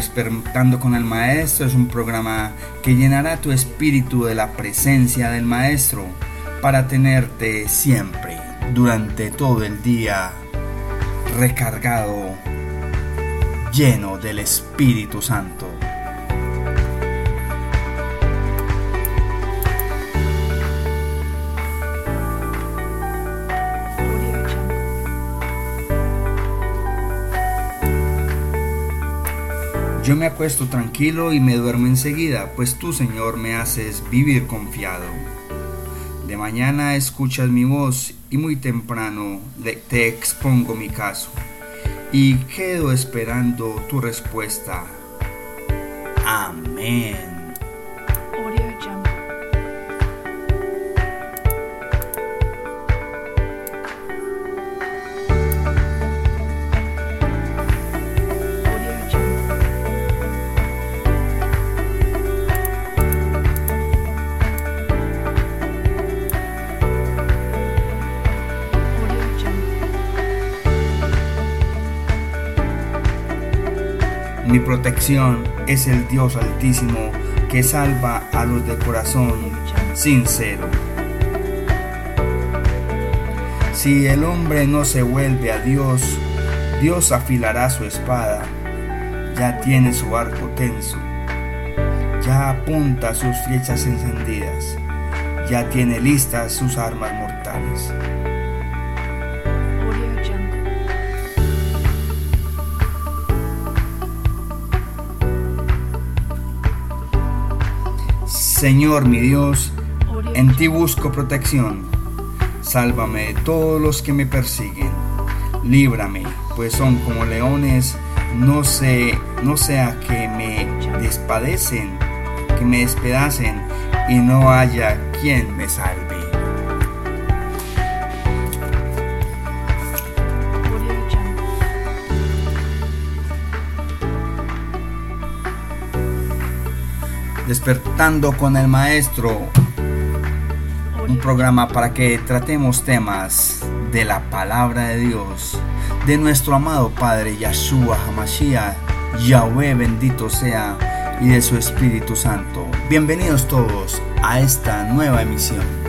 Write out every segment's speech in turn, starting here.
Despertando con el Maestro es un programa que llenará tu espíritu de la presencia del Maestro para tenerte siempre, durante todo el día, recargado, lleno del Espíritu Santo. Yo me acuesto tranquilo y me duermo enseguida, pues tú, Señor, me haces vivir confiado. De mañana escuchas mi voz y muy temprano te expongo mi caso y quedo esperando tu respuesta. Amén. Protección es el Dios altísimo que salva a los de corazón sincero. Si el hombre no se vuelve a Dios, Dios afilará su espada, ya tiene su arco tenso, ya apunta sus flechas encendidas, ya tiene listas sus armas mortales. Señor mi Dios, en ti busco protección. Sálvame de todos los que me persiguen. Líbrame, pues son como leones, no sé, no sea que me despadecen, que me despedacen y no haya quien me salve. Despertando con el Maestro, un programa para que tratemos temas de la palabra de Dios, de nuestro amado Padre Yahshua Hamashiach, Yahweh bendito sea, y de su Espíritu Santo. Bienvenidos todos a esta nueva emisión.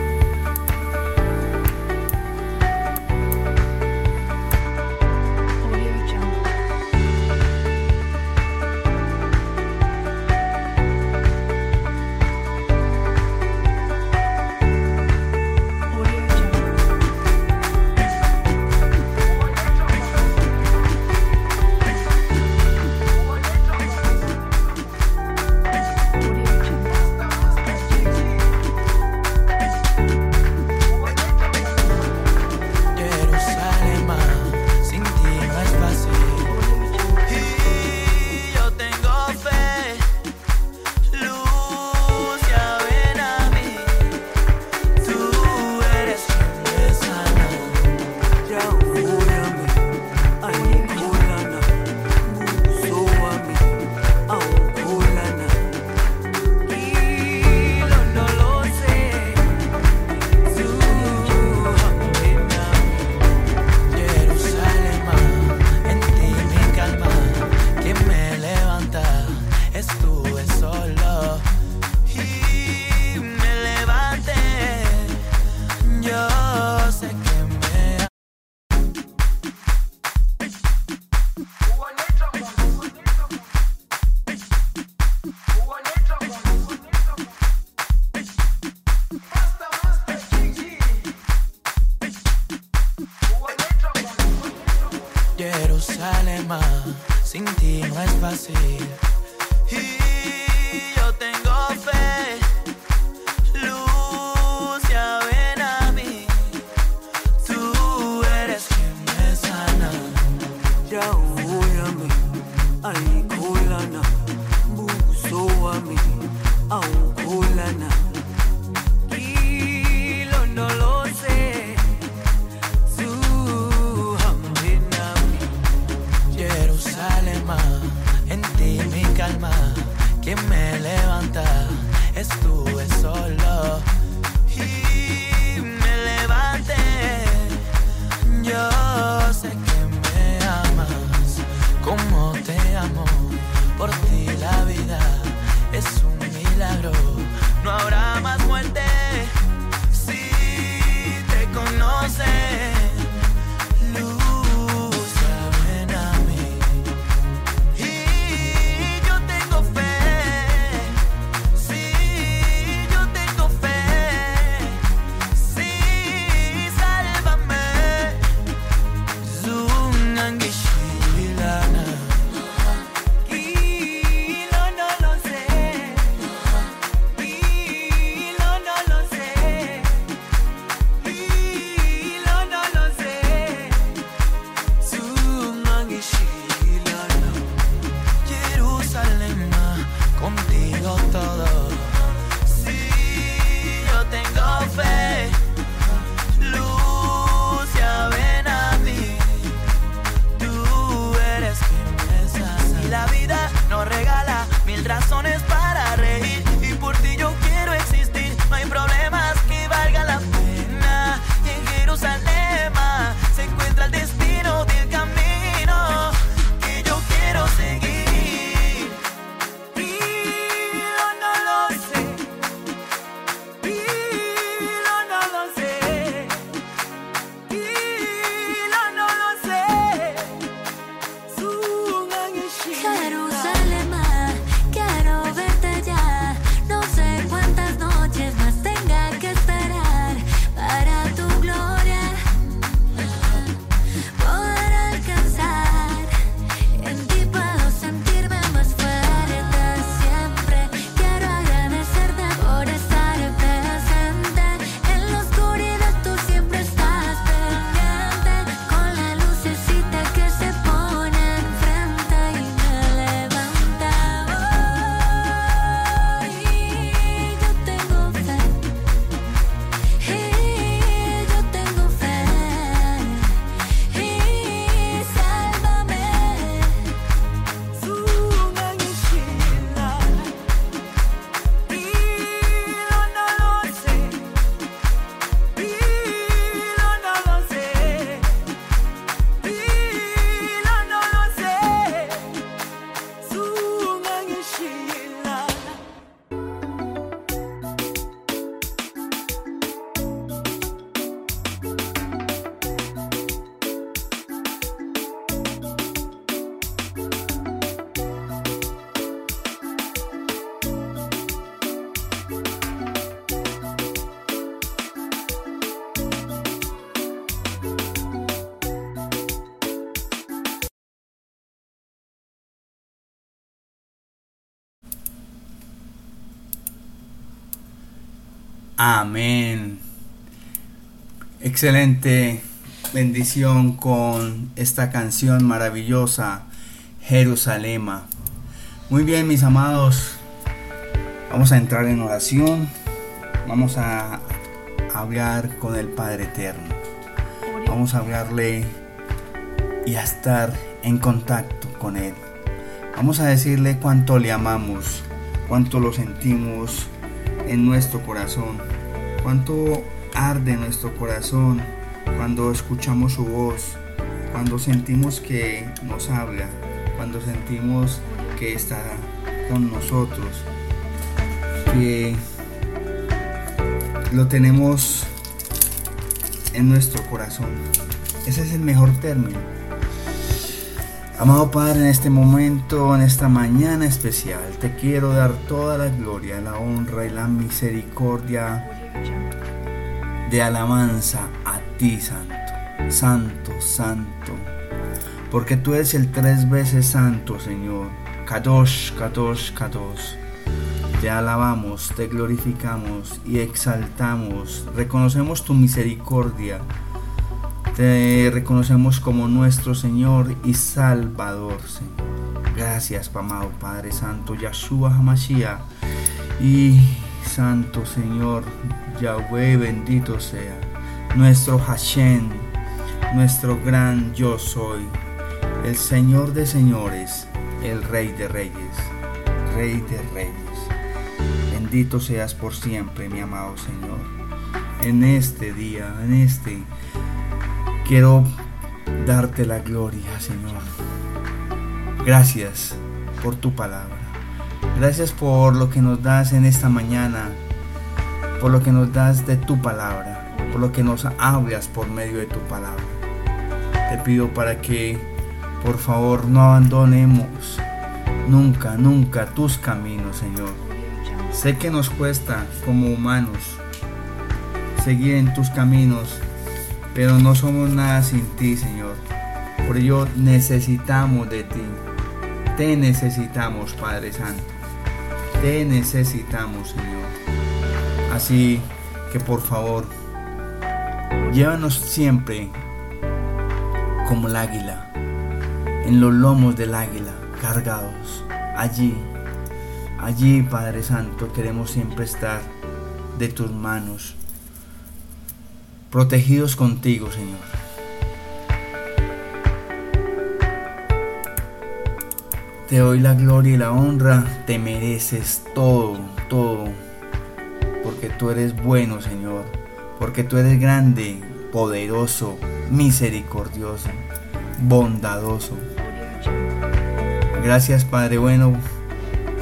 Amén. Excelente bendición con esta canción maravillosa, Jerusalema. Muy bien, mis amados, vamos a entrar en oración. Vamos a hablar con el Padre Eterno. Vamos a hablarle y a estar en contacto con Él. Vamos a decirle cuánto le amamos, cuánto lo sentimos en nuestro corazón cuánto arde nuestro corazón cuando escuchamos su voz, cuando sentimos que nos habla, cuando sentimos que está con nosotros, que lo tenemos en nuestro corazón. Ese es el mejor término. Amado Padre, en este momento, en esta mañana especial, te quiero dar toda la gloria, la honra y la misericordia de alabanza a ti, Santo, Santo, Santo, porque tú eres el tres veces Santo, Señor. Kadosh, Kadosh, Kadosh. Te alabamos, te glorificamos y exaltamos. Reconocemos tu misericordia. Te reconocemos como nuestro Señor y Salvador, Señor. Gracias, amado Padre Santo, Yahshua Hamashiach. Y Santo Señor, Yahweh bendito sea, nuestro Hashem, nuestro gran yo soy, el Señor de señores, el Rey de reyes, Rey de reyes. Bendito seas por siempre, mi amado Señor. En este día, en este, quiero darte la gloria, Señor. Gracias, por tu palabra. Gracias por lo que nos das en esta mañana, por lo que nos das de tu palabra, por lo que nos hablas por medio de tu palabra. Te pido para que por favor no abandonemos nunca, nunca tus caminos, Señor. Sé que nos cuesta como humanos seguir en tus caminos, pero no somos nada sin ti, Señor. Por ello necesitamos de ti. Te necesitamos, Padre Santo. Te necesitamos, Señor. Así que por favor, llévanos siempre como el águila, en los lomos del águila, cargados. Allí, allí, Padre Santo, queremos siempre estar de tus manos, protegidos contigo, Señor. Te doy la gloria y la honra, te mereces todo, todo, porque tú eres bueno, Señor, porque tú eres grande, poderoso, misericordioso, bondadoso. Gracias, Padre bueno,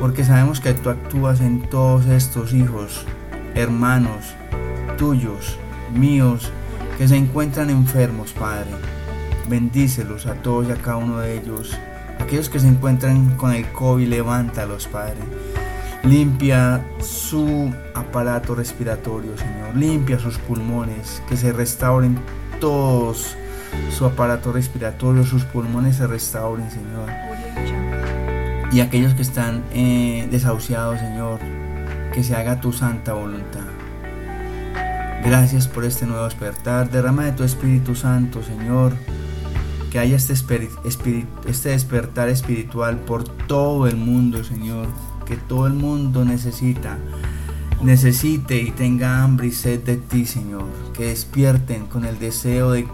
porque sabemos que tú actúas en todos estos hijos, hermanos tuyos, míos, que se encuentran enfermos, Padre. Bendícelos a todos y a cada uno de ellos Aquellos que se encuentran con el COVID, levántalos, Padre. Limpia su aparato respiratorio, Señor. Limpia sus pulmones, que se restauren todos su aparato respiratorio, sus pulmones se restauren, Señor. Y aquellos que están eh, desahuciados, Señor, que se haga tu santa voluntad. Gracias por este nuevo despertar. Derrama de tu Espíritu Santo, Señor que haya este, este despertar espiritual por todo el mundo, Señor, que todo el mundo necesita, necesite y tenga hambre y sed de ti, Señor, que despierten con el deseo de,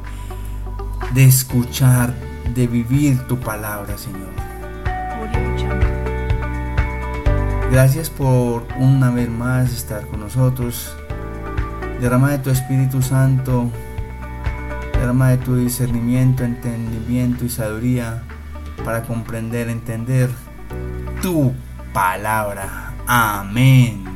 de escuchar, de vivir tu palabra, Señor. Gracias por una vez más estar con nosotros. Derrama de tu Espíritu Santo De tu discernimiento, entendimiento y sabiduría para comprender, entender tu palabra. Amén.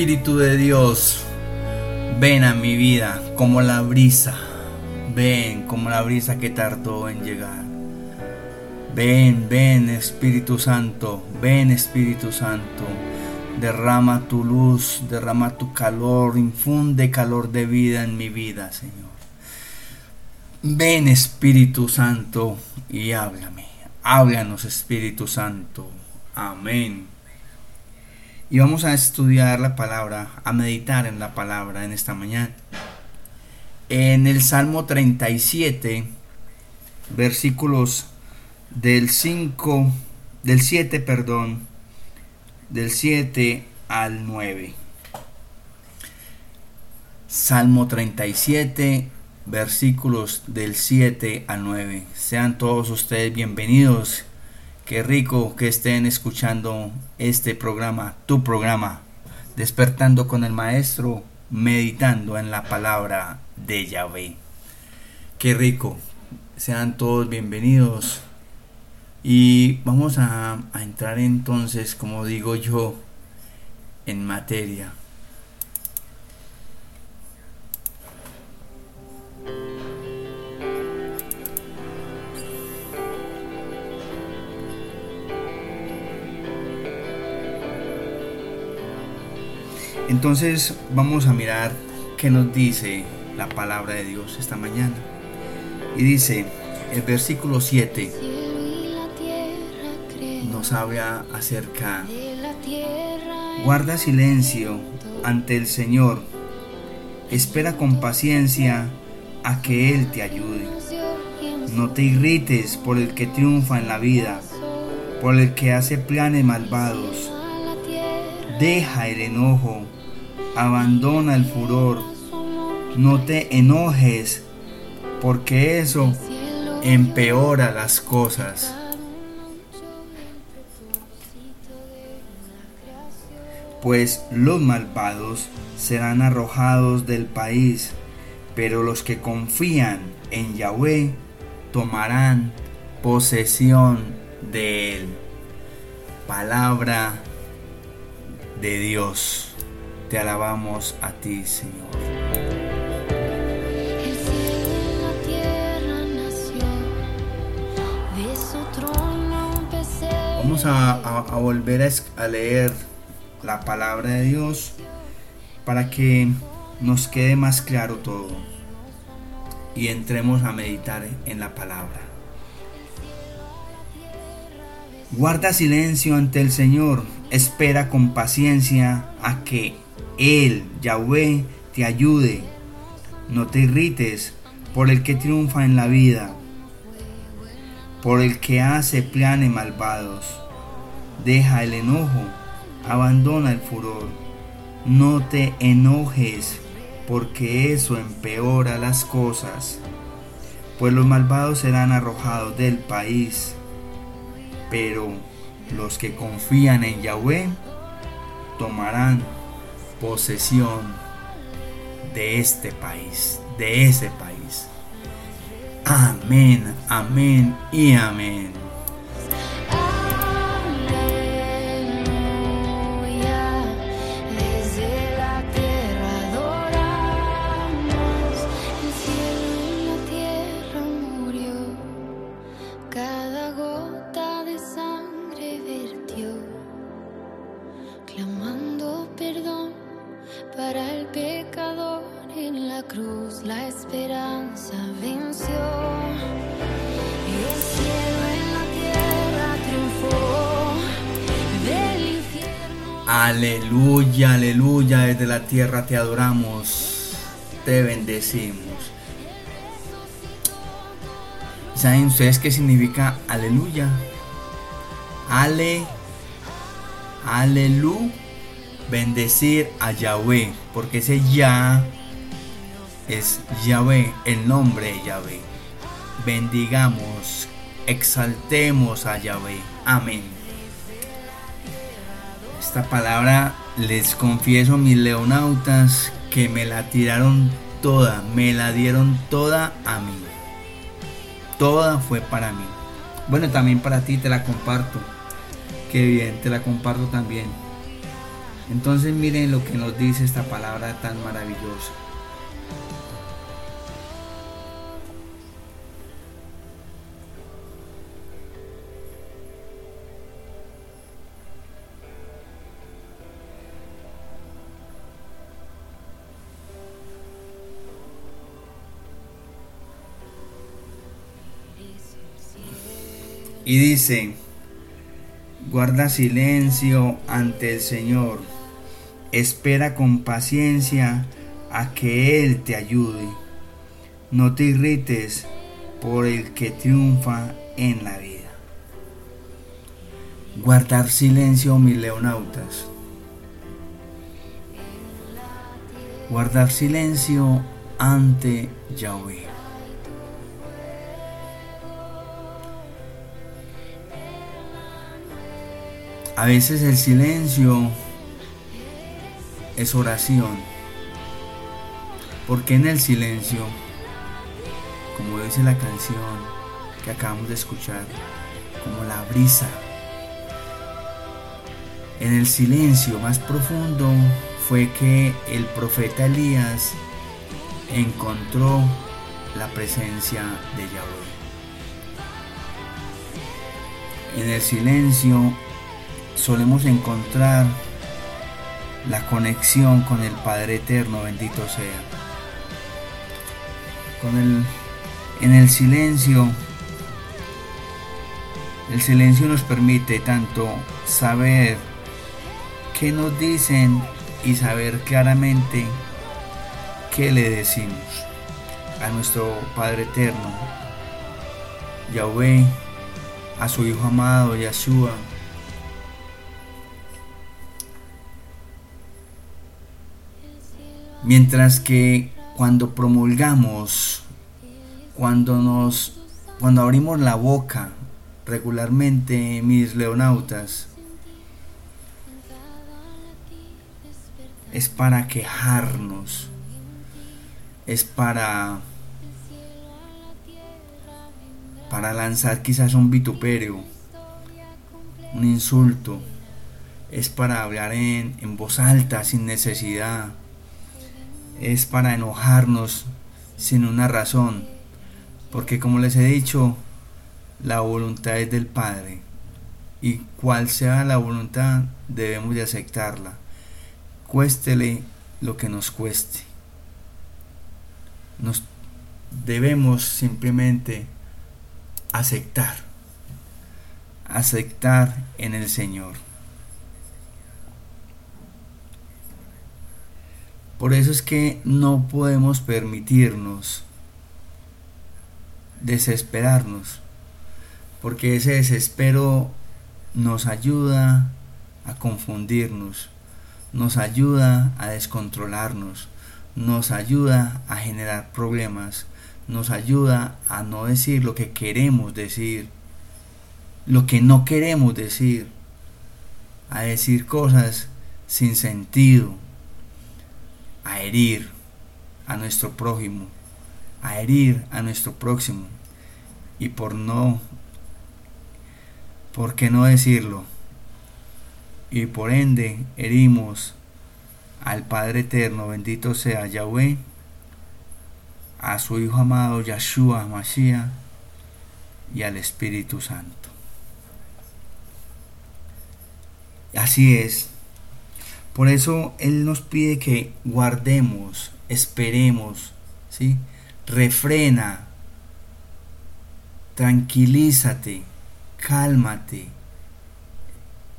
Espíritu de Dios, ven a mi vida como la brisa. Ven como la brisa que tardó en llegar. Ven, ven Espíritu Santo, ven Espíritu Santo. Derrama tu luz, derrama tu calor, infunde calor de vida en mi vida, Señor. Ven Espíritu Santo y háblame. Háblanos Espíritu Santo. Amén. Y vamos a estudiar la palabra, a meditar en la palabra en esta mañana. En el Salmo 37, versículos del 5, del 7, perdón, del 7 al 9. Salmo 37, versículos del 7 al 9. Sean todos ustedes bienvenidos Qué rico que estén escuchando este programa, tu programa, despertando con el Maestro, meditando en la palabra de Yahvé. Qué rico. Sean todos bienvenidos. Y vamos a, a entrar entonces, como digo yo, en materia. Entonces vamos a mirar qué nos dice la palabra de Dios esta mañana. Y dice, el versículo 7 nos habla acerca, guarda silencio ante el Señor, espera con paciencia a que Él te ayude. No te irrites por el que triunfa en la vida, por el que hace planes malvados. Deja el enojo abandona el furor, no te enojes, porque eso empeora las cosas. Pues los malvados serán arrojados del país, pero los que confían en Yahweh tomarán posesión de él. Palabra de Dios. Te alabamos a ti, Señor. Vamos a, volver a, a leer la palabra de Dios para que nos quede más claro todo y entremos a meditar en la palabra. Guarda silencio ante el Señor, espera con paciencia a que Él, Yahweh, te ayude. No te irrites por el que triunfa en la vida, por el que hace planes malvados. Deja el enojo, abandona el furor. No te enojes, porque eso empeora las cosas, pues los malvados serán arrojados del país pero los que confían en Yahweh tomarán posesión de este país, de ese país. Amén, amén y amén. Aleluya, aleluya, desde la tierra te adoramos, te bendecimos. ¿Saben ustedes qué significa aleluya? Ale, alelu, bendecir a Yahweh, porque ese ya es Yahweh, el nombre de Yahweh. Bendigamos, exaltemos a Yahweh. Amén. Esta palabra les confieso mis leonautas que me la tiraron toda, me la dieron toda a mí. Toda fue para mí. Bueno, también para ti te la comparto. Qué bien, te la comparto también. Entonces miren lo que nos dice esta palabra tan maravillosa. Y dice, guarda silencio ante el Señor, espera con paciencia a que Él te ayude. No te irrites por el que triunfa en la vida. Guardar silencio, mis leonautas. Guardar silencio ante Yahweh. A veces el silencio es oración. Porque en el silencio, como dice la canción que acabamos de escuchar, como la brisa, en el silencio más profundo fue que el profeta Elías encontró la presencia de Yahweh. En el silencio solemos encontrar la conexión con el Padre Eterno, bendito sea. Con el, en el silencio, el silencio nos permite tanto saber qué nos dicen y saber claramente qué le decimos a nuestro Padre Eterno, Yahweh, a su Hijo amado, Yahshua, Mientras que cuando promulgamos, cuando nos cuando abrimos la boca regularmente mis leonautas es para quejarnos, es para para lanzar quizás un vituperio, un insulto, es para hablar en, en voz alta sin necesidad es para enojarnos sin una razón, porque como les he dicho, la voluntad es del Padre, y cual sea la voluntad debemos de aceptarla, cuéstele lo que nos cueste. Nos debemos simplemente aceptar, aceptar en el Señor. Por eso es que no podemos permitirnos desesperarnos, porque ese desespero nos ayuda a confundirnos, nos ayuda a descontrolarnos, nos ayuda a generar problemas, nos ayuda a no decir lo que queremos decir, lo que no queremos decir, a decir cosas sin sentido, a herir a nuestro prójimo, a herir a nuestro próximo. Y por no, ¿por qué no decirlo? Y por ende herimos al Padre Eterno, bendito sea Yahweh, a su Hijo amado Yahshua Mashiach y al Espíritu Santo. Así es, por eso Él nos pide que guardemos, esperemos, ¿sí? Refrena, tranquilízate, cálmate,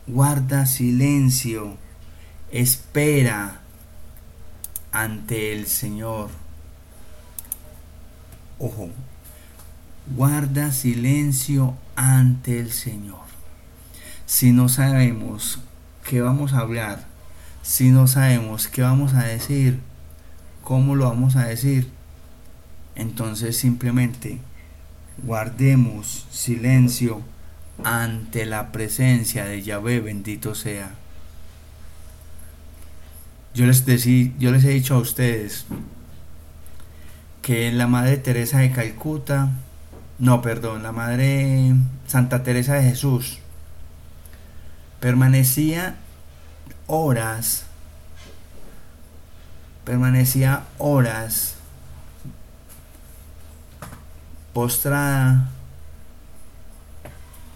guarda silencio, espera ante el Señor. Ojo, guarda silencio ante el Señor. Si no sabemos qué vamos a hablar, si no sabemos qué vamos a decir, cómo lo vamos a decir, entonces simplemente guardemos silencio ante la presencia de Yahvé, bendito sea. Yo les, yo les he dicho a ustedes que la Madre Teresa de Calcuta, no, perdón, la Madre Santa Teresa de Jesús, permanecía horas, permanecía horas postrada,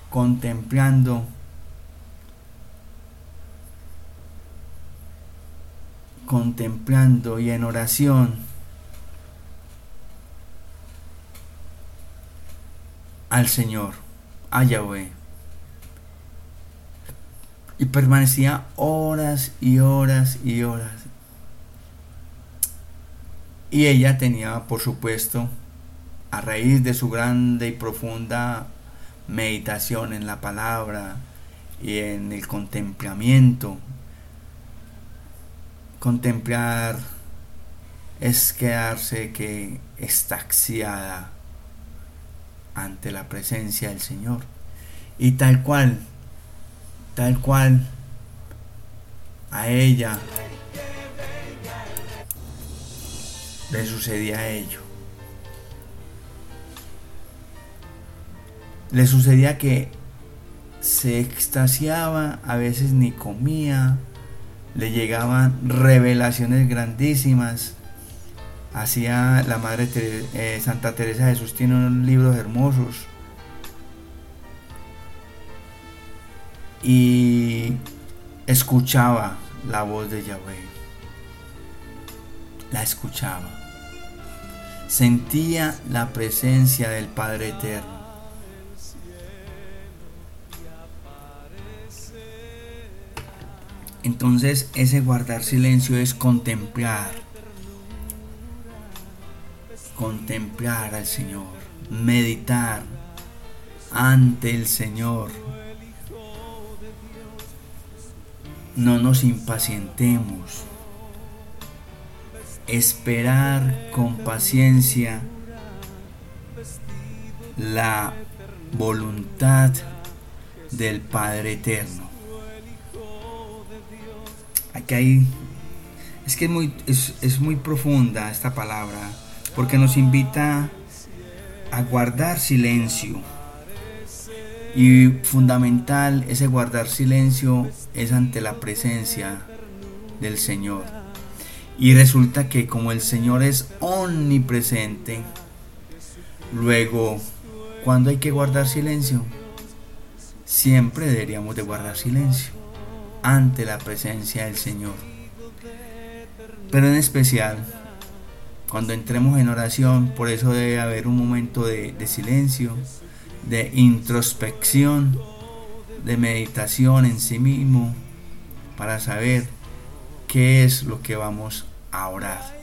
contemplando contemplando y en oración al Señor, a Yahweh y permanecía horas y horas y horas. Y ella tenía, por supuesto, a raíz de su grande y profunda meditación en la palabra y en el contemplamiento, contemplar es quedarse que estaxiada ante la presencia del Señor. Y tal cual tal cual a ella le sucedía ello. Le sucedía que se extasiaba, a veces ni comía, le llegaban revelaciones grandísimas. Hacía la Madre eh, Santa Teresa de Jesús, tiene unos libros hermosos y escuchaba la voz de Yahweh. La escuchaba. Sentía la presencia del Padre Eterno. Entonces ese guardar silencio es contemplar. Contemplar al Señor. Meditar ante el Señor no nos impacientemos. Esperar con paciencia la voluntad del Padre Eterno. Aquí hay, es que es muy, es, es muy profunda esta palabra, porque nos invita a guardar silencio y fundamental ese guardar silencio es ante la presencia del Señor. Y resulta que como el Señor es omnipresente, luego, cuando hay que guardar silencio? Siempre deberíamos de guardar silencio ante la presencia del Señor. Pero en especial, cuando entremos en oración, por eso debe haber un momento de, de silencio, de introspección de meditación en sí mismo para saber qué es lo que vamos a orar.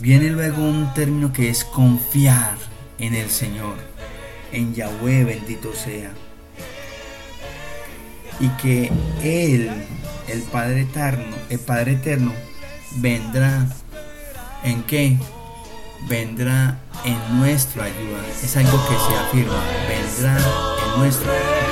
Viene luego un término que es confiar en el Señor, en Yahweh bendito sea. Y que Él, el Padre eterno, el Padre eterno, vendrá en qué? Vendrá en nuestra ayuda. Es algo que se afirma, vendrá en nuestra ayuda.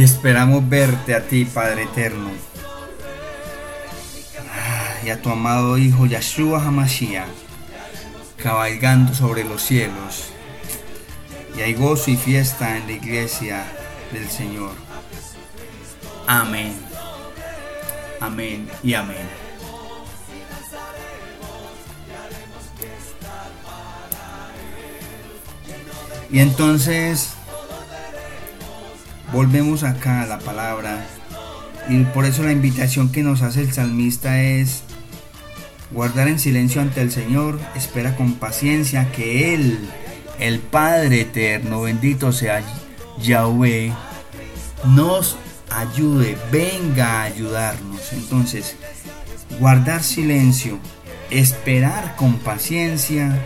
Y esperamos verte a ti, Padre Eterno, y a tu amado Hijo Yahshua Hamashiach, cabalgando sobre los cielos. Y hay gozo y fiesta en la iglesia del Señor. Amén. Amén y amén. Y entonces volvemos acá a la palabra y por eso la invitación que nos hace el salmista es guardar en silencio ante el Señor, espera con paciencia que Él, el Padre eterno, bendito sea Yahweh, nos ayude, venga a ayudarnos. Entonces, guardar silencio, esperar con paciencia,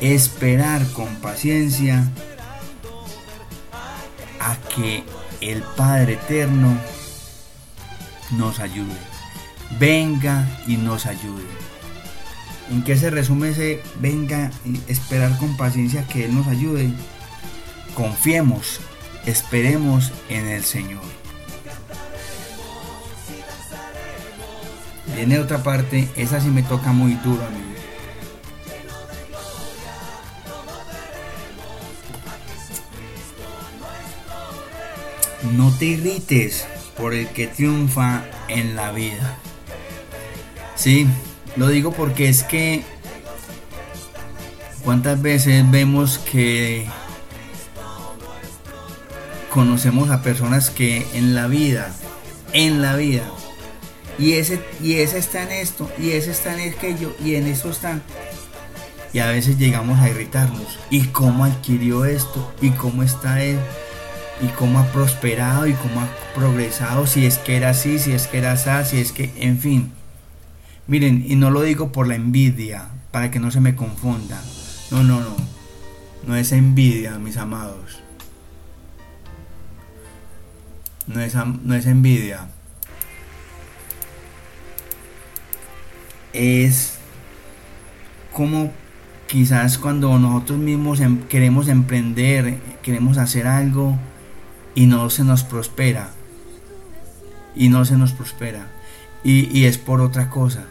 esperar con paciencia a que el Padre Eterno nos ayude. Venga y nos ayude. ¿En qué se resume ese venga y esperar con paciencia que Él nos ayude? Confiemos, esperemos en el Señor. Viene otra parte, esa sí me toca muy duro a mí. No te irrites por el que triunfa en la vida. Sí, lo digo porque es que cuántas veces vemos que conocemos a personas que en la vida, en la vida, y ese, y ese está en esto, y ese está en aquello, y en eso está. Y a veces llegamos a irritarnos. ¿Y cómo adquirió esto? ¿Y cómo está él? Y cómo ha prosperado y cómo ha progresado, si es que era así, si es que era así, si es que, en fin. Miren, y no lo digo por la envidia, para que no se me confunda. No, no, no. No es envidia, mis amados. No es, no es envidia. Es como quizás cuando nosotros mismos em, queremos emprender, queremos hacer algo, y no se nos prospera. Y no se nos prospera. Y, es por otra cosa.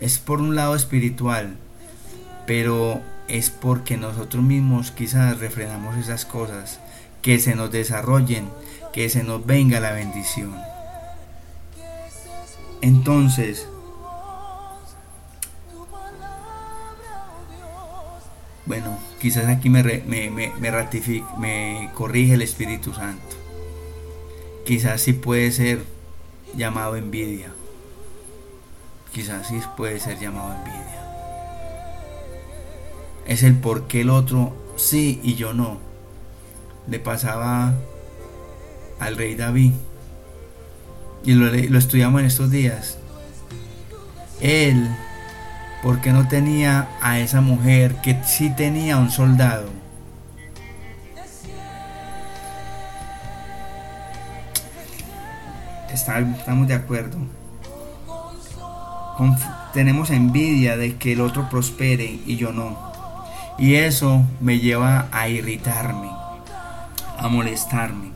Es por un lado espiritual. Pero es porque nosotros mismos quizás refrenamos esas cosas. Que se nos desarrollen. Que se nos venga la bendición. Entonces, Bueno, quizás aquí me, me, me corrige el Espíritu Santo. Quizás sí puede ser llamado envidia. Quizás sí puede ser llamado envidia. Es el por qué el otro sí y yo no. Le pasaba al rey David. Y lo, lo estudiamos en estos días. Él porque no tenía a esa mujer que sí tenía un soldado. estamos de acuerdo. tenemos envidia de que el otro prospere y yo no. Y eso me lleva a irritarme, a molestarme.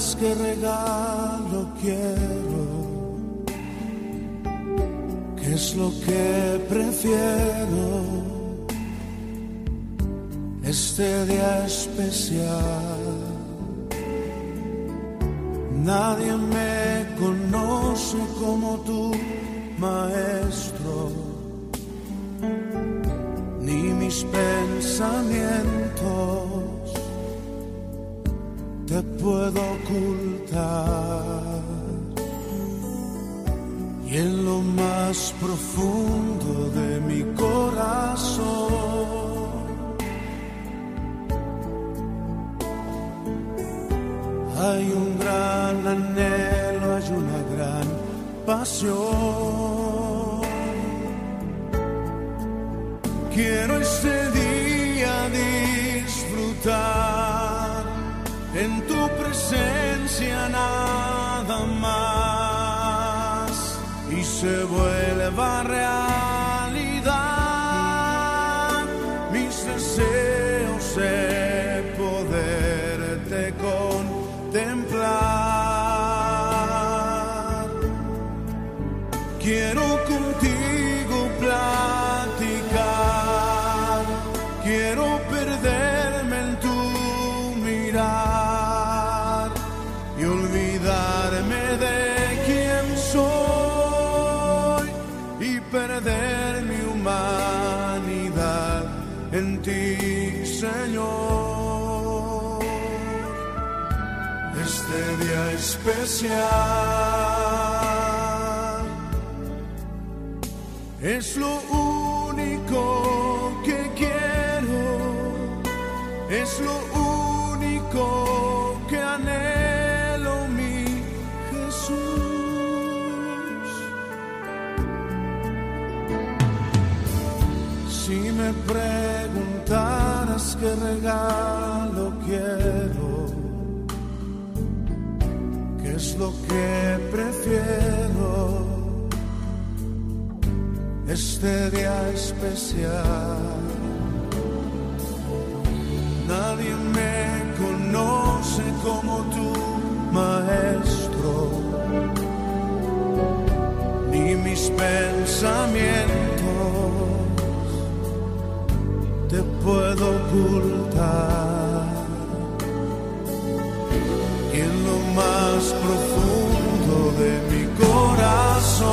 Preguntaras qué regalo quiero, qué es lo que prefiero, este día especial. Nadie me conoce como tú, maestro, ni mis pensamientos te puedo ocultar. Y en lo más profundo de mi corazón hay un gran anhelo, hay una gran pasión. Quiero este día disfrutar tu presencia nada más y se vuelva realidad especial es lo único que quiero, es lo único que anhelo, mi Jesús. Si me preguntaras qué regalo lo que prefiero, este día especial. Nadie me conoce como tú, maestro, ni mis pensamientos te puedo ocultar. Más profundo de mi corazón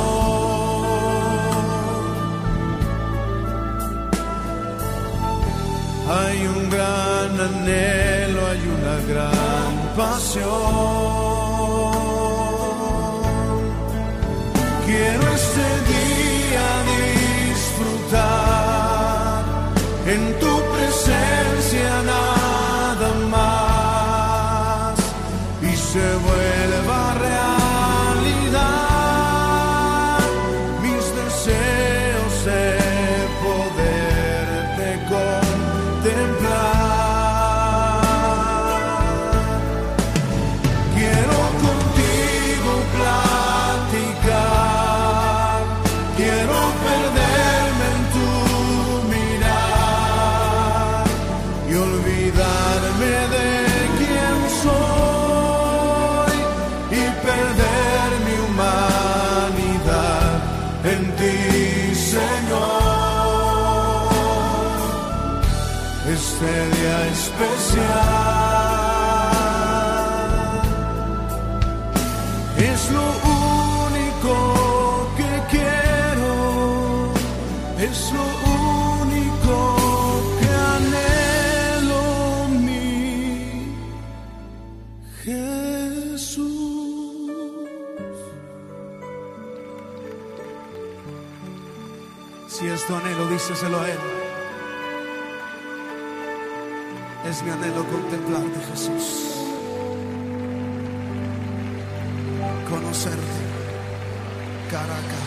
hay un gran anhelo, hay una gran pasión. Olvidarme de quién soy y perder mi humanidad en ti, Señor. Este día especial tu anhelo, díseselo a Él. Es mi anhelo contemplarte, Jesús. Conocerte cara a cara.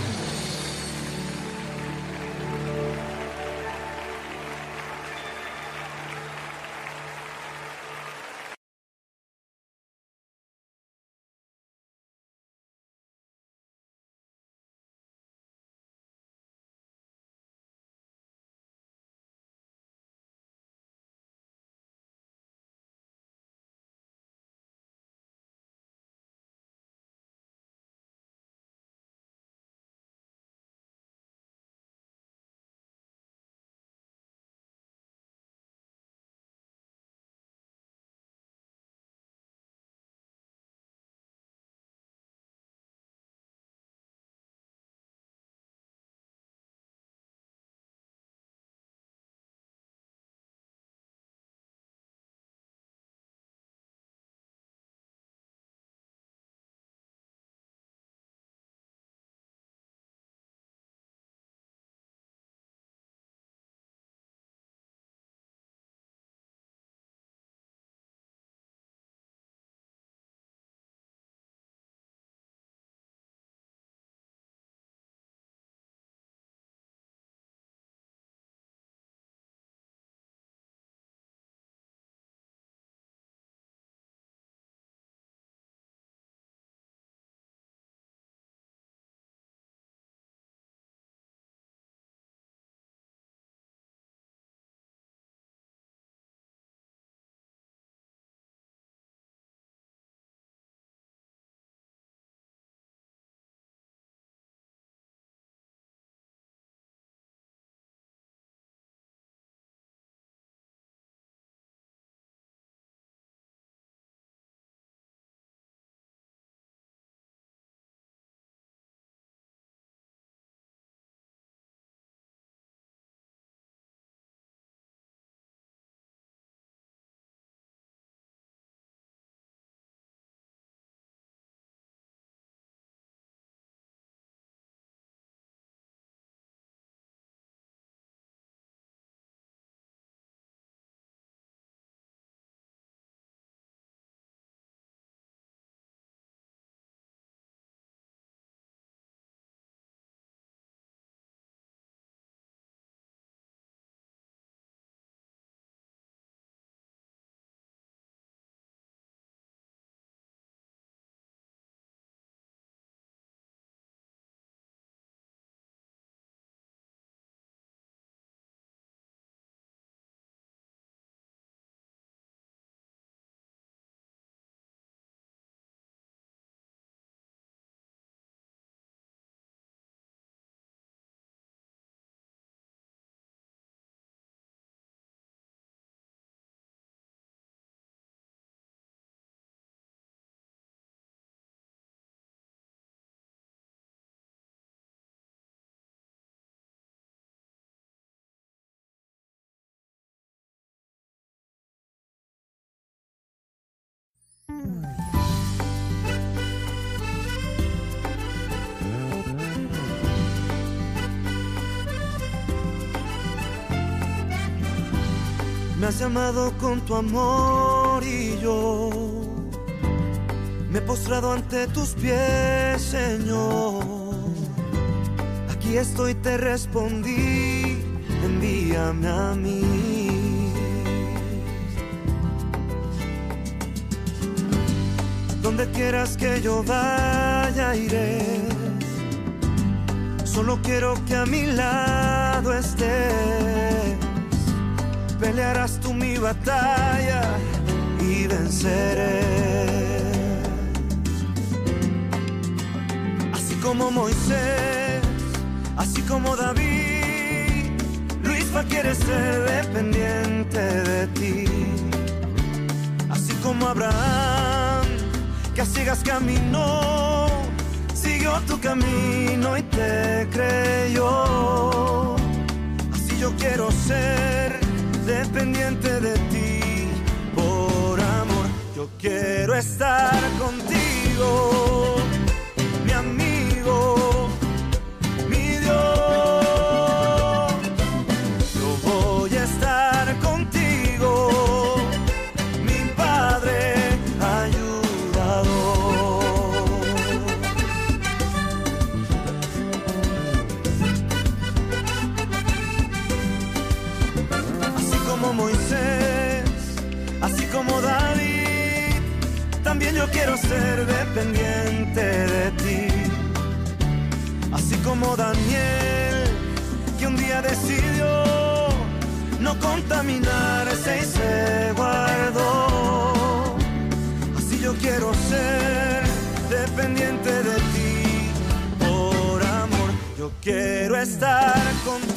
Me has llamado con tu amor y yo me he postrado ante tus pies, Señor. Aquí estoy, te respondí, envíame a mí. Donde quieras que yo vaya, iré. Solo quiero que a mi lado estés. Pelearás tú mi batalla y venceré. Así como Moisés, así como David, Luisfa quiere ser dependiente de ti. Así como Abraham, que a ciegas caminó, siguió tu camino y te creyó. Así yo quiero ser dependiente de ti por amor. Yo quiero estar contigo, mi amigo, quiero ser dependiente de ti. Así como Daniel, que un día decidió no contaminarse y se guardó. Así yo quiero ser dependiente de ti por amor. Yo quiero estar contigo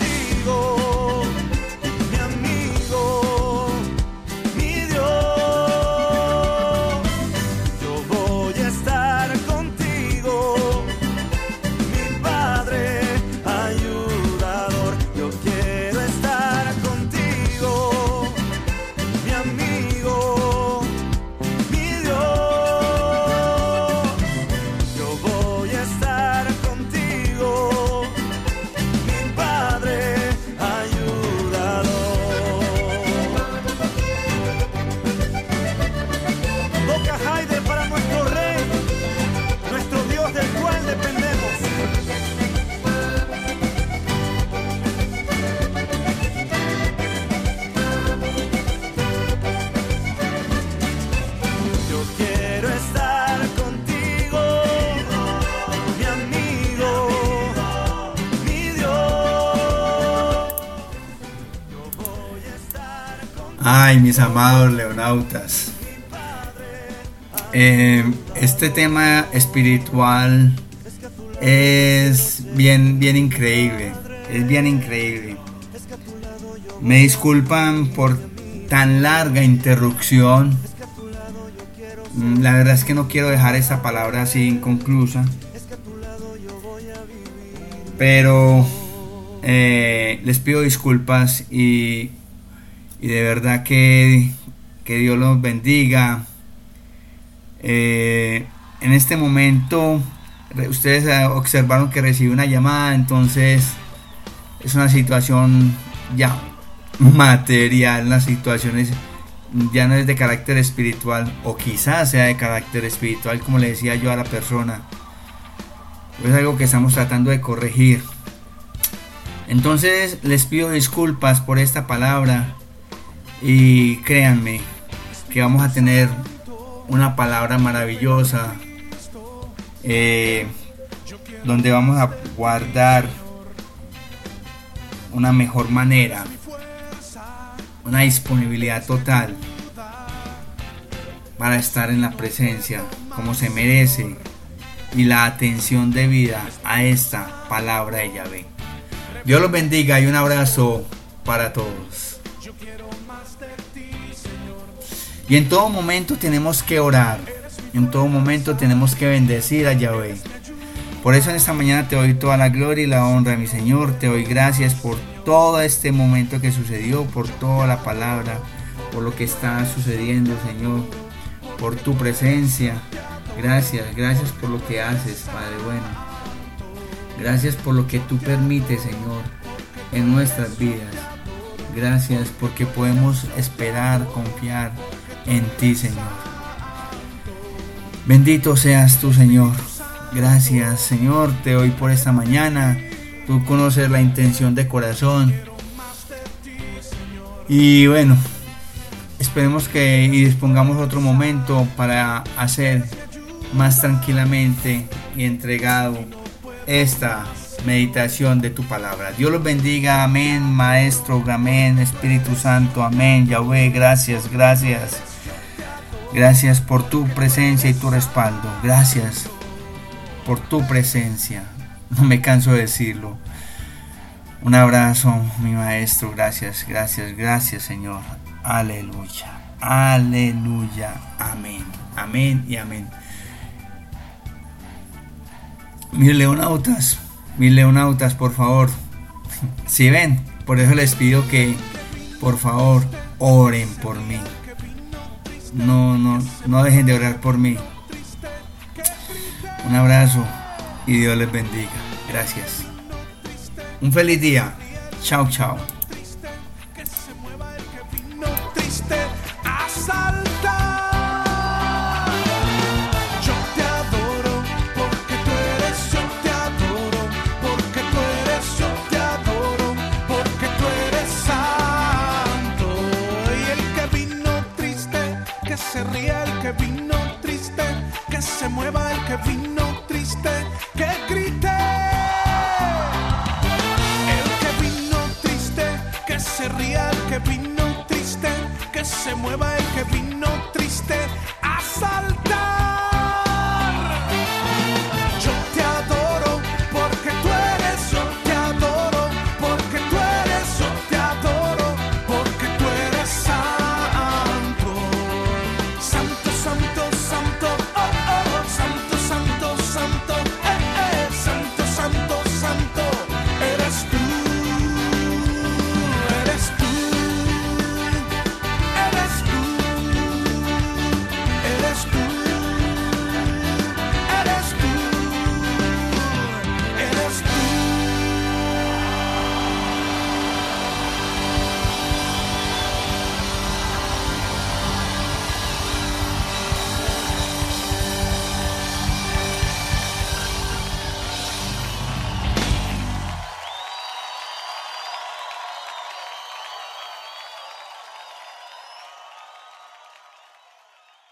Mis amados leonautas. Eh, este tema espiritual es bien, bien increíble. Es bien increíble. Me disculpan por tan larga interrupción. Mm, La verdad es que no quiero dejar esta palabra así inconclusa. Pero eh, les pido disculpas y, y de verdad que, que Dios los bendiga. Eh, en este momento ustedes eh, observaron que recibí una llamada, entonces es una situación ya material, las situaciones ya no es de carácter espiritual o quizás sea de carácter espiritual como le decía yo a la persona. Es algo que estamos tratando de corregir. Entonces les pido disculpas por esta palabra y créanme que vamos a tener una palabra maravillosa eh, donde vamos a guardar una mejor manera, una disponibilidad total para estar en la presencia como se merece y la atención debida a esta palabra de Yahvé. Dios los bendiga y un abrazo para todos. Y en todo momento tenemos que orar. En todo momento tenemos que bendecir a Yahvé. Por eso en esta mañana te doy toda la gloria y la honra, mi Señor. Te doy gracias por todo este momento que sucedió, por toda la palabra, por lo que está sucediendo, Señor, por tu presencia. Gracias, gracias por lo que haces, Padre bueno. Gracias por lo que tú permites, Señor, en nuestras vidas. Gracias porque podemos esperar, confiar en ti, Señor. Bendito seas tú, Señor. Gracias, Señor, te doy por esta mañana. Tú conoces la intención de corazón. Y bueno, esperemos que y dispongamos otro momento para hacer más tranquilamente y entregado esta meditación de tu palabra. Dios los bendiga, amén, Maestro, amén, Espíritu Santo, amén, Yahweh, gracias, gracias. Gracias por tu presencia y tu respaldo. Gracias por tu presencia. No me canso de decirlo. Un abrazo, mi maestro. Gracias, gracias, gracias, Señor. Aleluya. Aleluya. Amén. Amén y amén. Mis leonautas, mis leonautas, por favor. Si ven, por eso les pido que, por favor, oren por mí. No, no, no dejen de orar por mí. Un abrazo y Dios les bendiga. Gracias. Un feliz día. Chao, chao.